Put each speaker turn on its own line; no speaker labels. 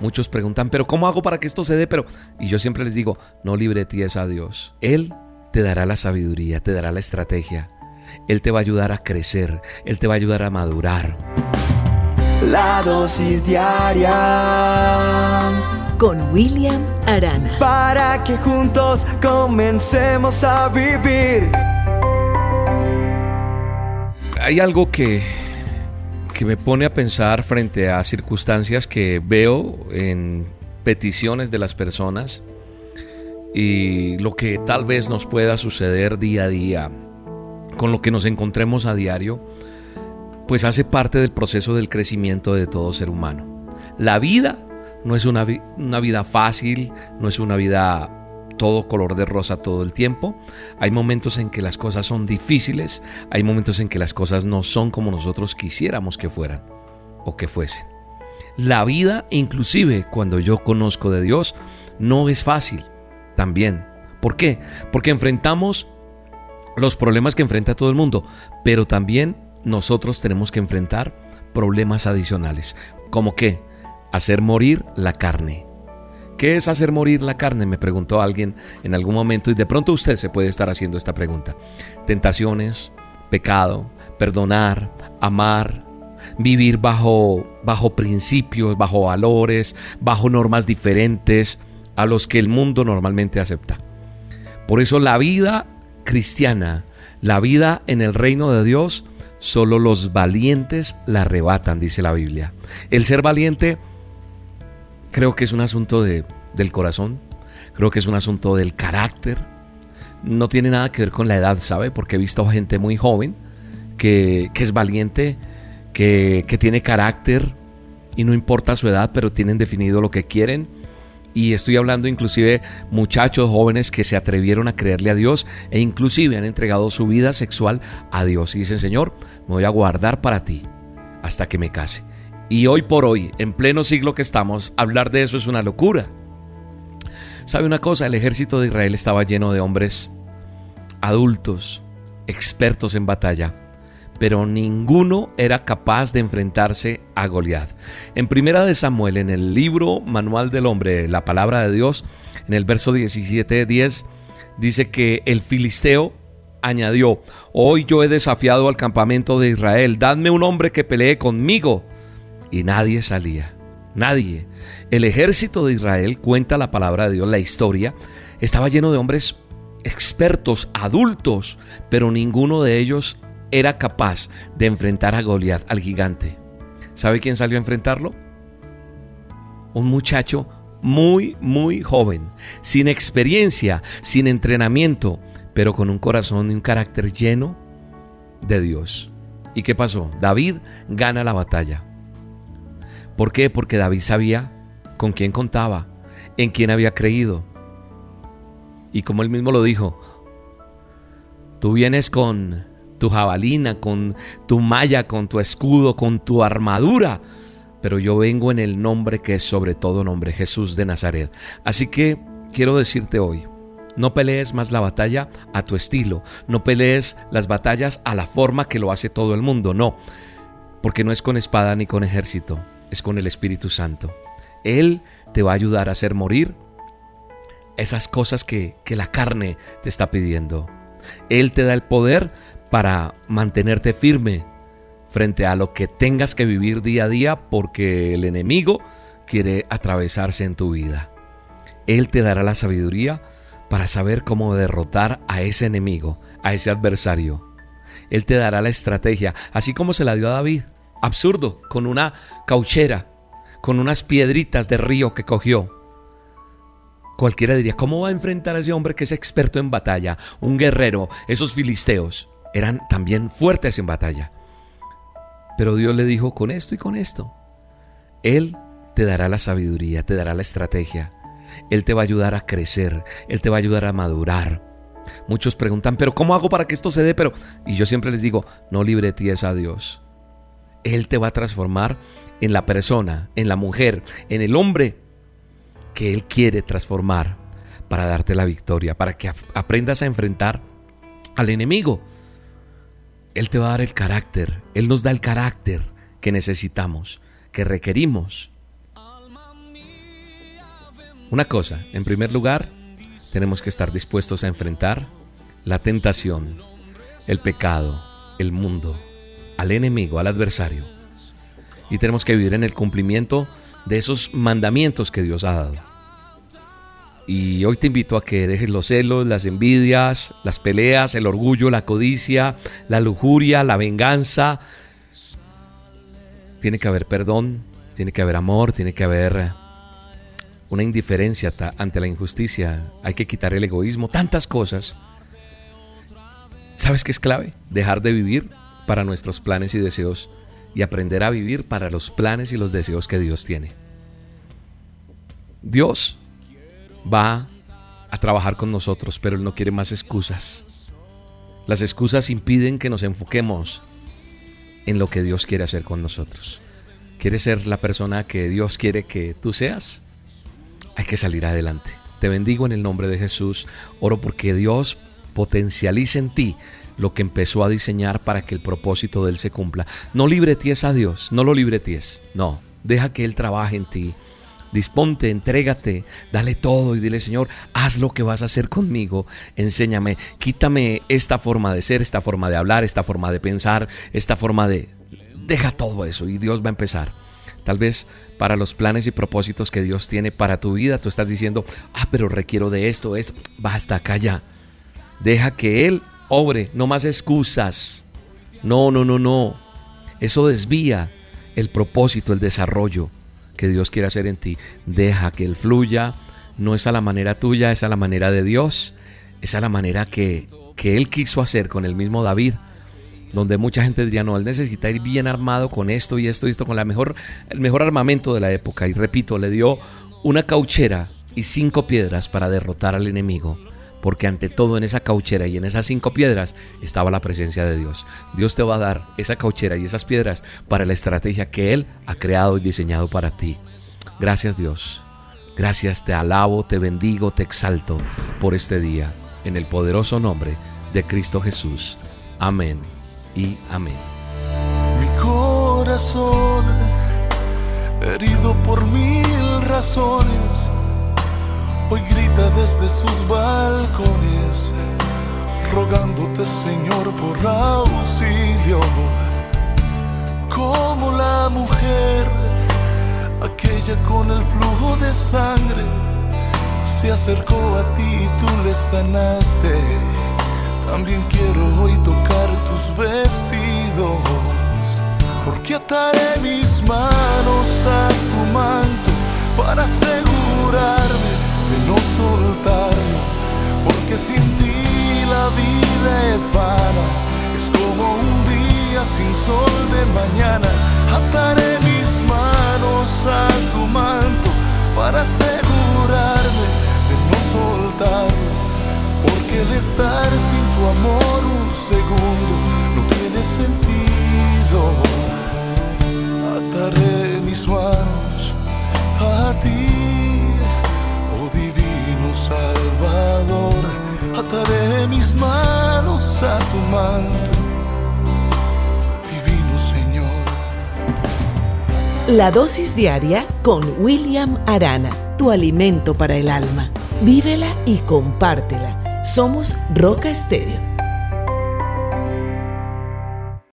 Muchos preguntan, pero ¿cómo hago para que esto se dé? Pero, y yo siempre les digo, no libretíes a Dios. Él te dará la sabiduría, te dará la estrategia. Él te va a ayudar a crecer, Él te va a ayudar a madurar.
La dosis diaria
con William Arana.
Para que juntos comencemos a vivir.
Hay algo que, que me pone a pensar frente a circunstancias que veo en peticiones de las personas y lo que tal vez nos pueda suceder día a día con lo que nos encontremos a diario, pues hace parte del proceso del crecimiento de todo ser humano. La vida no es una, una vida fácil, no es una vida todo color de rosa todo el tiempo. Hay momentos en que las cosas son difíciles, hay momentos en que las cosas no son como nosotros quisiéramos que fueran o que fuesen. La vida, inclusive cuando yo conozco de Dios, no es fácil también. ¿Por qué? Porque enfrentamos los problemas que enfrenta todo el mundo, pero también nosotros tenemos que enfrentar problemas adicionales, como que hacer morir la carne. ¿Qué es hacer morir la carne? Me preguntó alguien en algún momento y de pronto usted se puede estar haciendo esta pregunta. Tentaciones, pecado, perdonar, amar, vivir bajo, bajo principios, bajo valores, bajo normas diferentes a los que el mundo normalmente acepta. Por eso la vida cristiana, la vida en el reino de Dios, solo los valientes la arrebatan, dice la Biblia. El ser valiente creo que es un asunto de, del corazón, creo que es un asunto del carácter. No tiene nada que ver con la edad, ¿sabe? Porque he visto gente muy joven que, que es valiente, que, que tiene carácter y no importa su edad, pero tienen definido lo que quieren. Y estoy hablando inclusive muchachos jóvenes que se atrevieron a creerle a Dios e inclusive han entregado su vida sexual a Dios. Y dicen, Señor, me voy a guardar para ti hasta que me case. Y hoy por hoy, en pleno siglo que estamos, hablar de eso es una locura. ¿Sabe una cosa? El ejército de Israel estaba lleno de hombres adultos, expertos en batalla, pero ninguno era capaz de enfrentarse a Goliat. En Primera de Samuel, en el libro Manual del Hombre, la palabra de Dios, en el verso 17, 10, dice que el filisteo añadió, hoy yo he desafiado al campamento de Israel, dadme un hombre que pelee conmigo y nadie salía. Nadie. El ejército de Israel, cuenta la palabra de Dios, la historia, estaba lleno de hombres expertos, adultos, pero ninguno de ellos era capaz de enfrentar a Goliat, al gigante. ¿Sabe quién salió a enfrentarlo? Un muchacho muy, muy joven, sin experiencia, sin entrenamiento, pero con un corazón y un carácter lleno de Dios. ¿Y qué pasó? David gana la batalla. ¿Por qué? Porque David sabía con quién contaba, en quién había creído. Y como él mismo lo dijo, tú vienes con tu jabalina, con tu malla, con tu escudo, con tu armadura, pero yo vengo en el nombre que es sobre todo nombre, Jesús de Nazaret. Así que quiero decirte hoy, no pelees más la batalla a tu estilo, no pelees las batallas a la forma que lo hace todo el mundo, no, porque no es con espada ni con ejército, es con el Espíritu Santo. Él te va a ayudar a hacer morir esas cosas que, que la carne te está pidiendo. Él te da el poder para mantenerte firme frente a lo que tengas que vivir día a día porque el enemigo quiere atravesarse en tu vida. Él te dará la sabiduría para saber cómo derrotar a ese enemigo, a ese adversario. Él te dará la estrategia, así como se la dio a David absurdo, con una cauchera, con unas piedritas de río que cogió. Cualquiera diría, ¿cómo va a enfrentar a ese hombre que es experto en batalla? Un guerrero, esos filisteos eran también fuertes en batalla. Pero Dios le dijo, con esto y con esto, Él te dará la sabiduría, te dará la estrategia, Él te va a ayudar a crecer, Él te va a ayudar a madurar. Muchos preguntan, pero ¿cómo hago para que esto se dé? Pero, y yo siempre les digo, no libretíes a Dios. Él te va a transformar en la persona, en la mujer, en el hombre que Él quiere transformar para darte la victoria, para que aprendas a enfrentar al enemigo. Él te va a dar el carácter, Él nos da el carácter que necesitamos, que requerimos. Una cosa, en primer lugar, tenemos que estar dispuestos a enfrentar la tentación, el pecado, el mundo, al enemigo, al adversario. Y tenemos que vivir en el cumplimiento de esos mandamientos que Dios ha dado. Y hoy te invito a que dejes los celos, las envidias, las peleas, el orgullo, la codicia, la lujuria, la venganza. Tiene que haber perdón, tiene que haber amor, tiene que haber una indiferencia ante la injusticia. Hay que quitar el egoísmo, tantas cosas. ¿Sabes qué es clave? Dejar de vivir para nuestros planes y deseos y aprender a vivir para los planes y los deseos que Dios tiene. Dios va a trabajar con nosotros, pero Él no quiere más excusas. Las excusas impiden que nos enfoquemos en lo que Dios quiere hacer con nosotros. ¿Quieres ser la persona que Dios quiere que tú seas? Hay que salir adelante. Te bendigo en el nombre de Jesús. Oro porque Dios potencialice en ti lo que empezó a diseñar para que el propósito de Él se cumpla. No libreties a Dios, no lo libreties, no. Deja que Él trabaje en ti. Disponte, entrégate, dale todo y dile, Señor, haz lo que vas a hacer conmigo, enséñame, quítame esta forma de ser, esta forma de hablar, esta forma de pensar, esta forma de... Deja todo eso y Dios va a empezar. Tal vez para los planes y propósitos que Dios tiene para tu vida, tú estás diciendo, ah, pero requiero de esto, es, basta acá. Deja que Él obre, no más excusas. No, no, no, no. Eso desvía el propósito, el desarrollo que Dios quiere hacer en ti. Deja que Él fluya. No es a la manera tuya, es a la manera de Dios. Es a la manera que, que Él quiso hacer con el mismo David. Donde mucha gente diría, no, Él necesita ir bien armado con esto y esto y esto, con la mejor, el mejor armamento de la época. Y repito, le dio una cauchera y cinco piedras para derrotar al enemigo porque ante todo en esa cauchera y en esas cinco piedras estaba la presencia de Dios. Dios te va a dar esa cauchera y esas piedras para la estrategia que Él ha creado y diseñado para ti. Gracias Dios. Gracias, te alabo, te bendigo, te exalto por este día, en el poderoso nombre de Cristo Jesús. Amén y amén.
Mi corazón, herido por mil razones hoy grita desde sus balcones, rogándote Señor por auxilio, como la mujer, aquella con el flujo de sangre, se acercó a ti y tú le sanaste. También quiero hoy tocar tus vestidos, porque ataré mis manos a tu manto para asegurarme de no soltarlo, porque sin ti la vida es vana, es como un día sin sol de mañana. Ataré mis manos a tu manto para asegurarme de no soltarlo, porque el estar sin tu amor un segundo no tiene sentido. Ataré mis manos Salvador, ataré mis manos a tu manto, divino Señor.
La dosis diaria con William Arana, tu alimento para el alma. Vívela y compártela. Somos Roca Estéreo